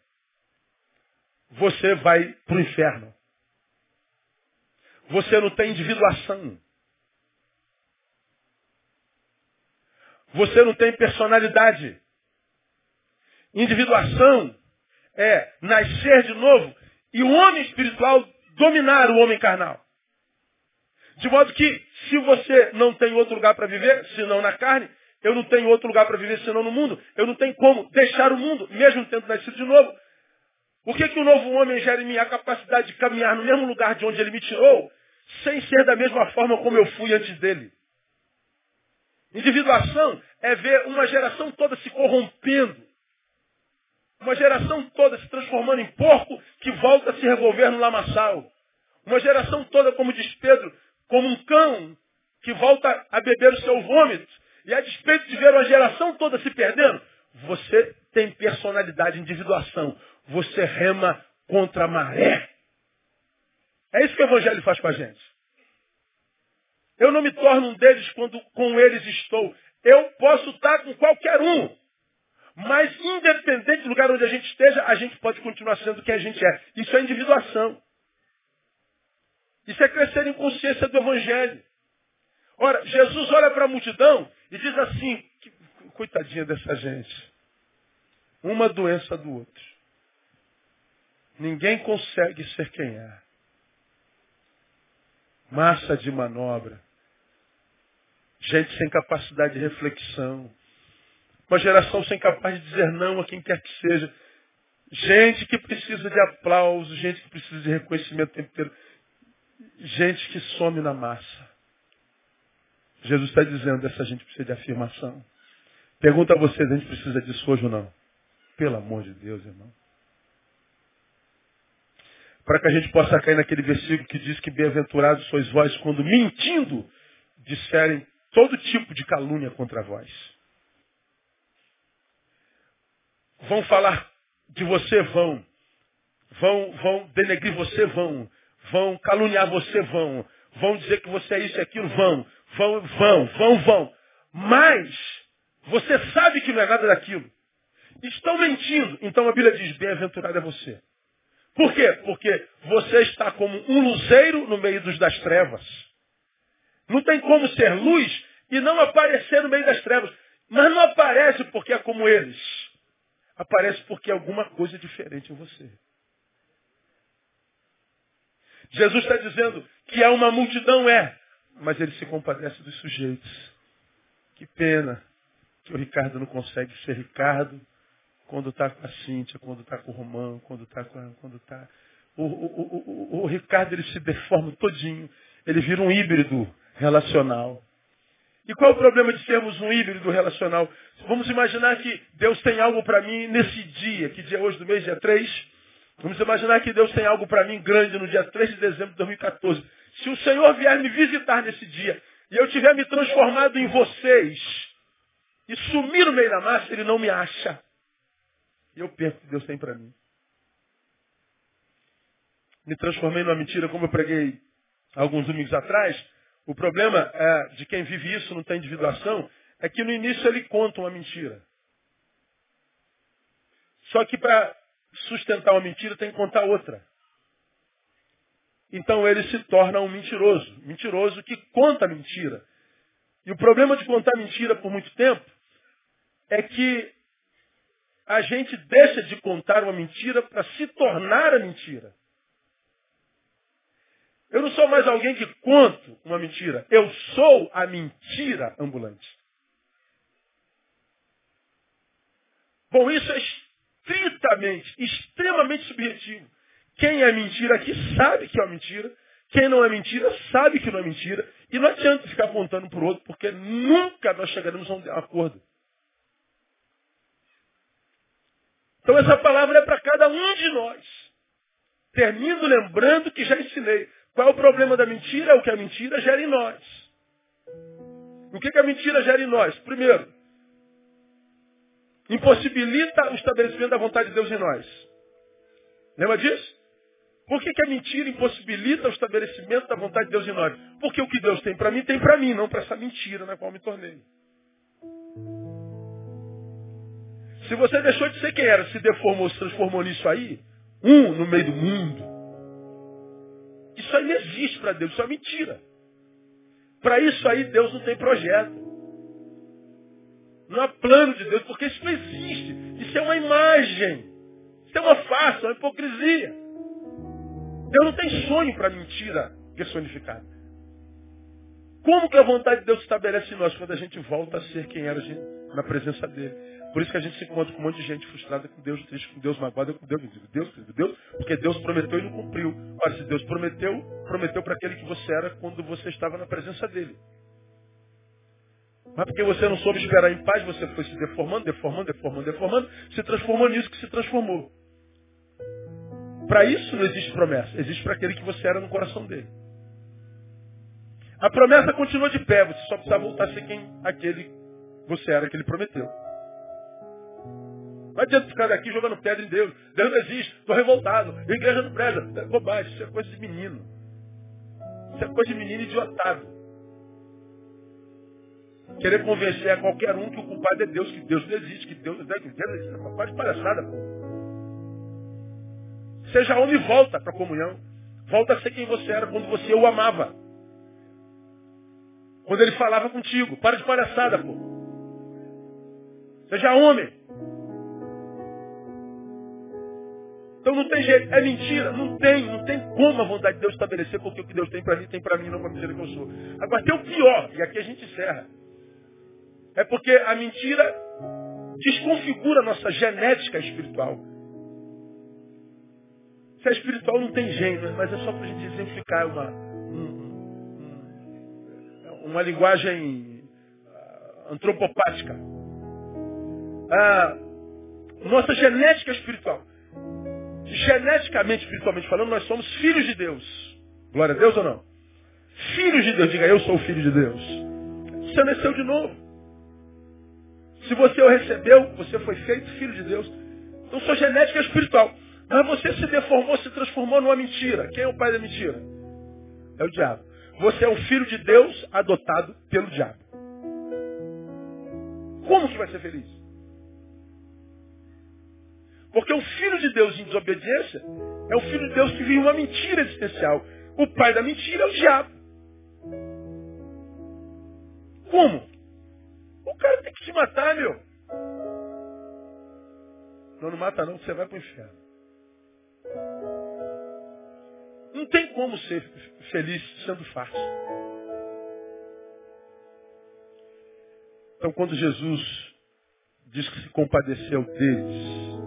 você vai para o inferno. Você não tem individuação. Você não tem personalidade. Individuação é nascer de novo e o homem espiritual dominar o homem carnal. De modo que, se você não tem outro lugar para viver, senão na carne, eu não tenho outro lugar para viver senão no mundo, eu não tenho como deixar o mundo, mesmo tendo nascido de novo. O que, que o novo homem gera em mim? A capacidade de caminhar no mesmo lugar de onde ele me tirou, sem ser da mesma forma como eu fui antes dele. Individuação é ver uma geração toda se corrompendo. Uma geração toda se transformando em porco que volta a se revolver no lamaçal. Uma geração toda, como diz Pedro, como um cão que volta a beber o seu vômito. E a despeito de ver uma geração toda se perdendo, você tem personalidade, individuação. Você rema contra a maré. É isso que o Evangelho faz com a gente. Eu não me torno um deles quando com eles estou. Eu posso estar com qualquer um. Mas independente do lugar onde a gente esteja, a gente pode continuar sendo quem a gente é. Isso é individuação. Isso é crescer em consciência do Evangelho. Ora, Jesus olha para a multidão e diz assim, coitadinha dessa gente. Uma doença do outro. Ninguém consegue ser quem é. Massa de manobra. Gente sem capacidade de reflexão. Uma geração sem capaz de dizer não a quem quer que seja. Gente que precisa de aplauso, gente que precisa de reconhecimento o tempo inteiro. Gente que some na massa. Jesus está dizendo, essa gente precisa de afirmação. Pergunta a vocês, a gente precisa disso hoje ou não? Pelo amor de Deus, irmão. Para que a gente possa cair naquele versículo que diz que bem-aventurados sois vós quando mentindo disserem todo tipo de calúnia contra vós. Vão falar de você, vão. Vão, vão denegrir você, vão. Vão caluniar você, vão. Vão dizer que você é isso e aquilo, vão. Vão, vão, vão, vão. Mas você sabe que não é nada daquilo. Estão mentindo. Então a Bíblia diz, bem-aventurado é você. Por quê? Porque você está como um luzeiro no meio dos das trevas. Não tem como ser luz e não aparecer no meio das trevas. Mas não aparece porque é como eles. Aparece porque é alguma coisa diferente em você. Jesus está dizendo que é uma multidão, é, mas ele se compadece dos sujeitos. Que pena que o Ricardo não consegue ser Ricardo quando está com a Cíntia, quando está com o Romão, quando está com quando está. O, o, o, o, Ricardo ele se deforma todinho. Ele vira um híbrido relacional. E qual é o problema de sermos um híbrido relacional? Vamos imaginar que Deus tem algo para mim nesse dia, que dia é hoje do mês, dia 3. Vamos imaginar que Deus tem algo para mim grande no dia 3 de dezembro de 2014. Se o Senhor vier me visitar nesse dia e eu tiver me transformado em vocês e sumir no meio da massa, ele não me acha. E eu perco o que Deus tem para mim. Me transformei numa mentira, como eu preguei alguns domingos atrás. O problema é, de quem vive isso, não tem individuação, é que no início ele conta uma mentira. Só que para sustentar uma mentira tem que contar outra. Então ele se torna um mentiroso. Mentiroso que conta mentira. E o problema de contar mentira por muito tempo é que a gente deixa de contar uma mentira para se tornar a mentira. Eu não sou mais alguém que conto uma mentira. Eu sou a mentira ambulante. Bom, isso é estritamente, extremamente subjetivo. Quem é mentira aqui sabe que é uma mentira. Quem não é mentira sabe que não é mentira. E não adianta ficar apontando para o outro, porque nunca nós chegaremos a um acordo. Então essa palavra é para cada um de nós. Termino lembrando que já ensinei. Qual é o problema da mentira? É o que a mentira gera em nós. O que, que a mentira gera em nós? Primeiro, impossibilita o estabelecimento da vontade de Deus em nós. Lembra disso? Por que, que a mentira impossibilita o estabelecimento da vontade de Deus em nós? Porque o que Deus tem para mim, tem para mim, não para essa mentira na qual me tornei. Se você deixou de ser quem era, se deformou, se transformou nisso aí, um no meio do mundo, isso aí não existe para Deus, isso é mentira. Para isso aí Deus não tem projeto. Não há plano de Deus, porque isso não existe. Isso é uma imagem. Isso é uma farsa, uma hipocrisia. Deus não tem sonho para mentira personificada. Como que a vontade de Deus se estabelece em nós quando a gente volta a ser quem era na presença dele? Por isso que a gente se encontra com um monte de gente frustrada com Deus, triste com Deus, magoada com Deus. Deus, Deus, porque Deus prometeu e não cumpriu. Ora, se Deus prometeu, prometeu para aquele que você era quando você estava na presença dele. Mas porque você não soube esperar em paz, você foi se deformando, deformando, deformando, deformando, se transformou nisso que se transformou. Para isso não existe promessa, existe para aquele que você era no coração dele. A promessa continua de pé, você só precisa voltar a ser quem aquele você era que ele prometeu. Não adianta ficar daqui jogando pedra em Deus. Deus não existe, estou revoltado, a igreja não preza. É bobagem, isso é coisa de menino. Isso é coisa de menino idiotado. Querer convencer a qualquer um que o culpado é Deus, que Deus não existe, que Deus não existe, que Deus existe. É quase palhaçada, pô. Seja homem e volta para a comunhão. Volta a ser quem você era quando você o amava. Quando ele falava contigo. Para de palhaçada, pô. Seja homem. Então não tem jeito, é mentira, não tem, não tem como a vontade de Deus estabelecer porque o que Deus tem para mim tem para mim, não para a mentira que eu sou. Agora tem o pior, e aqui a gente encerra. É porque a mentira desconfigura a nossa genética espiritual. Se é espiritual não tem gênero, mas é só para a gente exemplificar uma, um, uma linguagem ah, antropopática. A nossa genética espiritual geneticamente, espiritualmente falando, nós somos filhos de Deus. Glória a Deus ou não? Filhos de Deus. Diga, eu sou filho de Deus. Você nasceu de novo. Se você o recebeu, você foi feito filho de Deus. Então sua genética é espiritual. Mas você se deformou, se transformou numa mentira. Quem é o pai da mentira? É o diabo. Você é um filho de Deus adotado pelo diabo. Como que vai ser feliz? Porque o filho de Deus em desobediência é o filho de Deus que vive uma mentira existencial. O pai da mentira é o diabo. Como? O cara tem que se matar, meu. Não, não mata não, você vai para o inferno. Não tem como ser feliz sendo fácil. Então quando Jesus diz que se compadeceu deles,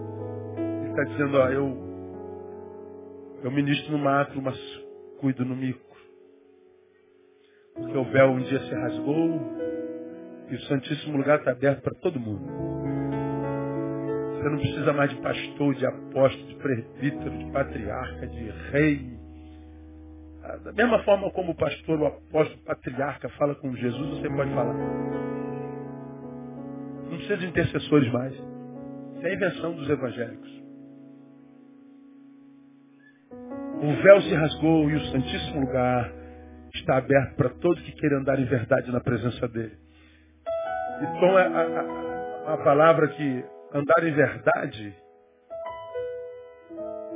está dizendo, ó, eu, eu ministro no mato, mas cuido no mico. Porque o véu um dia se rasgou e o Santíssimo Lugar está aberto para todo mundo. Você não precisa mais de pastor, de apóstolo, de presbítero, de patriarca, de rei. Ah, da mesma forma como o pastor, o apóstolo, o patriarca fala com Jesus, você pode falar. Não precisa de intercessores mais. Isso é a invenção dos evangélicos. O véu se rasgou e o Santíssimo Lugar está aberto para todos que querem andar em verdade na presença dele. Então a, a, a palavra que andar em verdade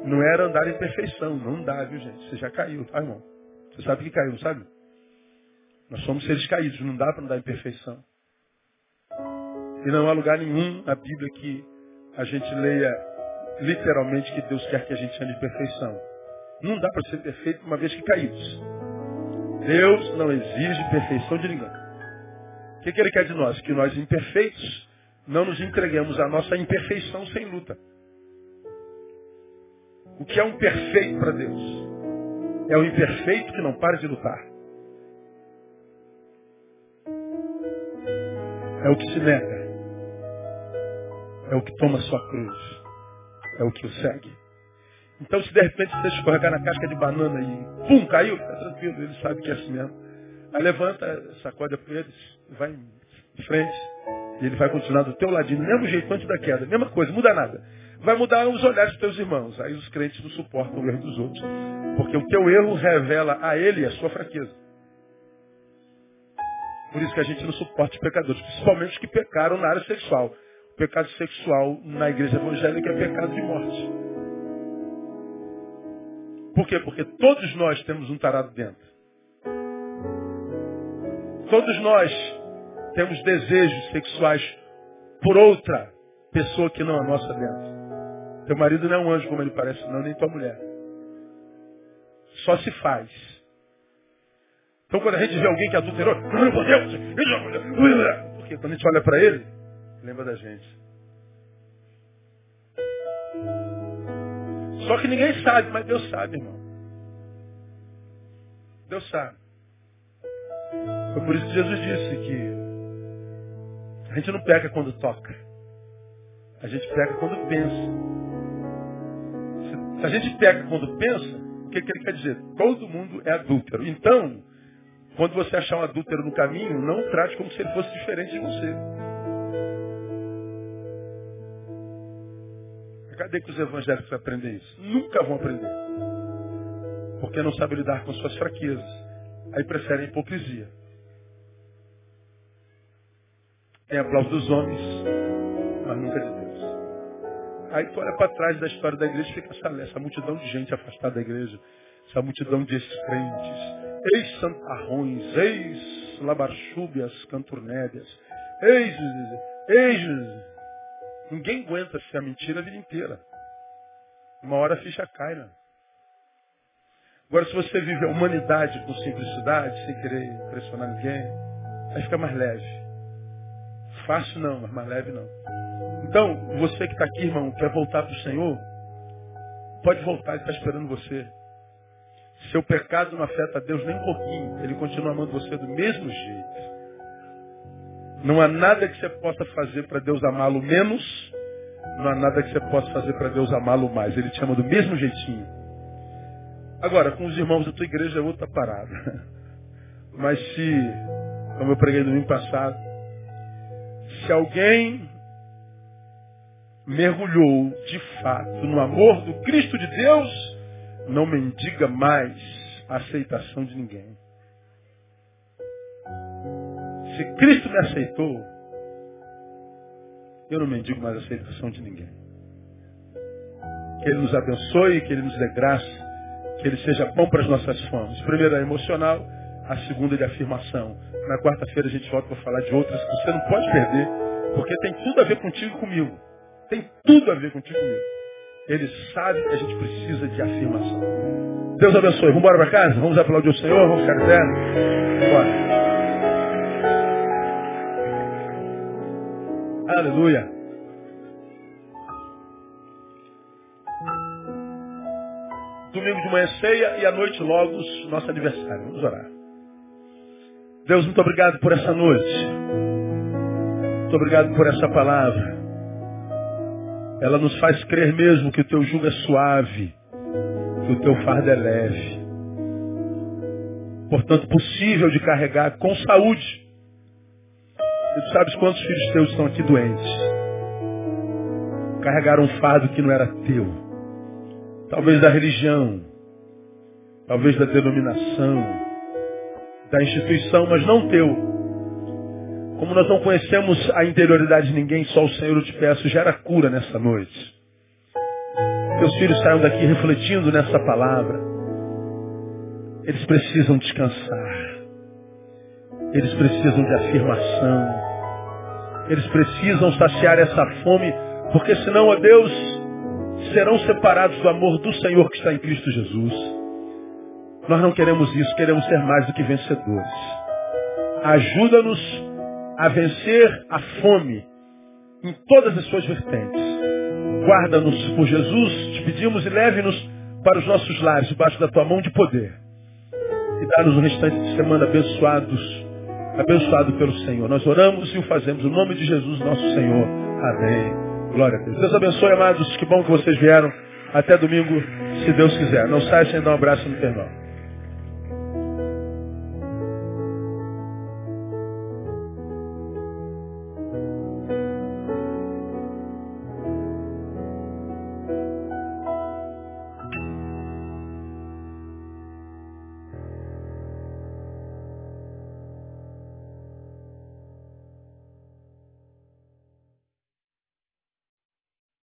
não era andar em perfeição. Não dá, viu gente? Você já caiu, tá irmão? Você sabe que caiu, não sabe? Nós somos seres caídos, não dá para andar em perfeição. E não há lugar nenhum na Bíblia que a gente leia literalmente que Deus quer que a gente ande em perfeição. Não dá para ser perfeito uma vez que caídos. Deus não exige perfeição de ninguém. O que, que ele quer de nós? Que nós imperfeitos não nos entreguemos à nossa imperfeição sem luta. O que é um perfeito para Deus? É o imperfeito que não para de lutar. É o que se nega. É o que toma sua cruz. É o que o segue. Então, se de repente você escorregar na casca de banana e pum, caiu, fica tranquilo, ele sabe que é assim mesmo. Aí levanta, sacode a poeira, vai em frente, e ele vai continuar do teu ladinho, mesmo jeito antes da queda, mesma coisa, muda nada. Vai mudar os olhares dos teus irmãos. Aí os crentes não suportam o erro dos outros. Porque o teu erro revela a ele a sua fraqueza. Por isso que a gente não suporta os pecadores, principalmente os que pecaram na área sexual. O pecado sexual na igreja evangélica é pecado de morte. Por quê? Porque todos nós temos um tarado dentro. Todos nós temos desejos sexuais por outra pessoa que não a nossa dentro. Teu marido não é um anjo como ele parece, não, nem tua mulher. Só se faz. Então quando a gente vê alguém que adulterou, porque quando a gente olha para ele, lembra da gente. Só que ninguém sabe, mas Deus sabe, irmão. Deus sabe. Foi por isso que Jesus disse que a gente não peca quando toca. A gente peca quando pensa. Se a gente peca quando pensa, o que, que ele quer dizer? Todo mundo é adúltero. Então, quando você achar um adúltero no caminho, não trate como se ele fosse diferente de você. Cadê que os evangélicos aprendem isso? Nunca vão aprender. Porque não sabem lidar com suas fraquezas. Aí preferem a hipocrisia. Tem aplauso dos homens, mas nunca de Deus. Aí tu olha para trás da história da igreja e fica essa, essa multidão de gente afastada da igreja, essa multidão de ex-crentes, ex-santarrões, ex-labarchúbias, canturnédias, ex, ex. Ninguém aguenta a mentira a vida inteira. Uma hora a ficha cai, né? Agora, se você vive a humanidade com simplicidade, sem querer impressionar ninguém, aí fica mais leve. Fácil não, mas mais leve não. Então, você que está aqui, irmão, quer voltar para o Senhor, pode voltar, Ele está esperando você. Seu pecado não afeta Deus nem um pouquinho. Ele continua amando você do mesmo jeito. Não há nada que você possa fazer para Deus amá-lo menos. Não há nada que você possa fazer para Deus amá-lo mais. Ele te ama do mesmo jeitinho. Agora, com os irmãos da tua igreja é outra parada. Mas se, como eu preguei no domingo passado, se alguém mergulhou de fato no amor do Cristo de Deus, não mendiga mais a aceitação de ninguém. Se Cristo me aceitou, eu não mendigo mais a aceitação de ninguém. Que Ele nos abençoe, que Ele nos dê graça que ele seja bom para as nossas fomes. Primeiro é emocional, a segunda é de afirmação. Na quarta-feira a gente volta para falar de outras que você não pode perder, porque tem tudo a ver contigo e comigo. Tem tudo a ver contigo e comigo. Ele sabe que a gente precisa de afirmação. Deus abençoe. Vamos embora para casa? Vamos aplaudir o Senhor? Vamos ficar eterno? Bora. Aleluia. Domingo de manhã ceia e à noite logo nosso aniversário. Vamos orar. Deus, muito obrigado por essa noite. Muito obrigado por essa palavra. Ela nos faz crer mesmo que o teu jugo é suave, que o teu fardo é leve. Portanto, possível de carregar com saúde. E tu sabes quantos filhos teus estão aqui doentes. Carregaram um fardo que não era teu talvez da religião, talvez da denominação, da instituição, mas não teu. Como nós não conhecemos a interioridade de ninguém, só o Senhor eu te peço, gera cura nessa noite. Teus filhos saiam daqui refletindo nessa palavra. Eles precisam descansar. Eles precisam de afirmação. Eles precisam saciar essa fome, porque senão, ó Deus, serão separados do amor do Senhor que está em Cristo Jesus. Nós não queremos isso, queremos ser mais do que vencedores. Ajuda-nos a vencer a fome em todas as suas vertentes. Guarda-nos por Jesus, te pedimos e leve-nos para os nossos lares, debaixo da tua mão de poder. E dá-nos um restante de semana abençoados, abençoado pelo Senhor. Nós oramos e o fazemos no nome de Jesus, nosso Senhor. Amém. Glória a Deus. Deus abençoe, amados. Que bom que vocês vieram. Até domingo, se Deus quiser. Não saia sem dar um abraço no teu irmão.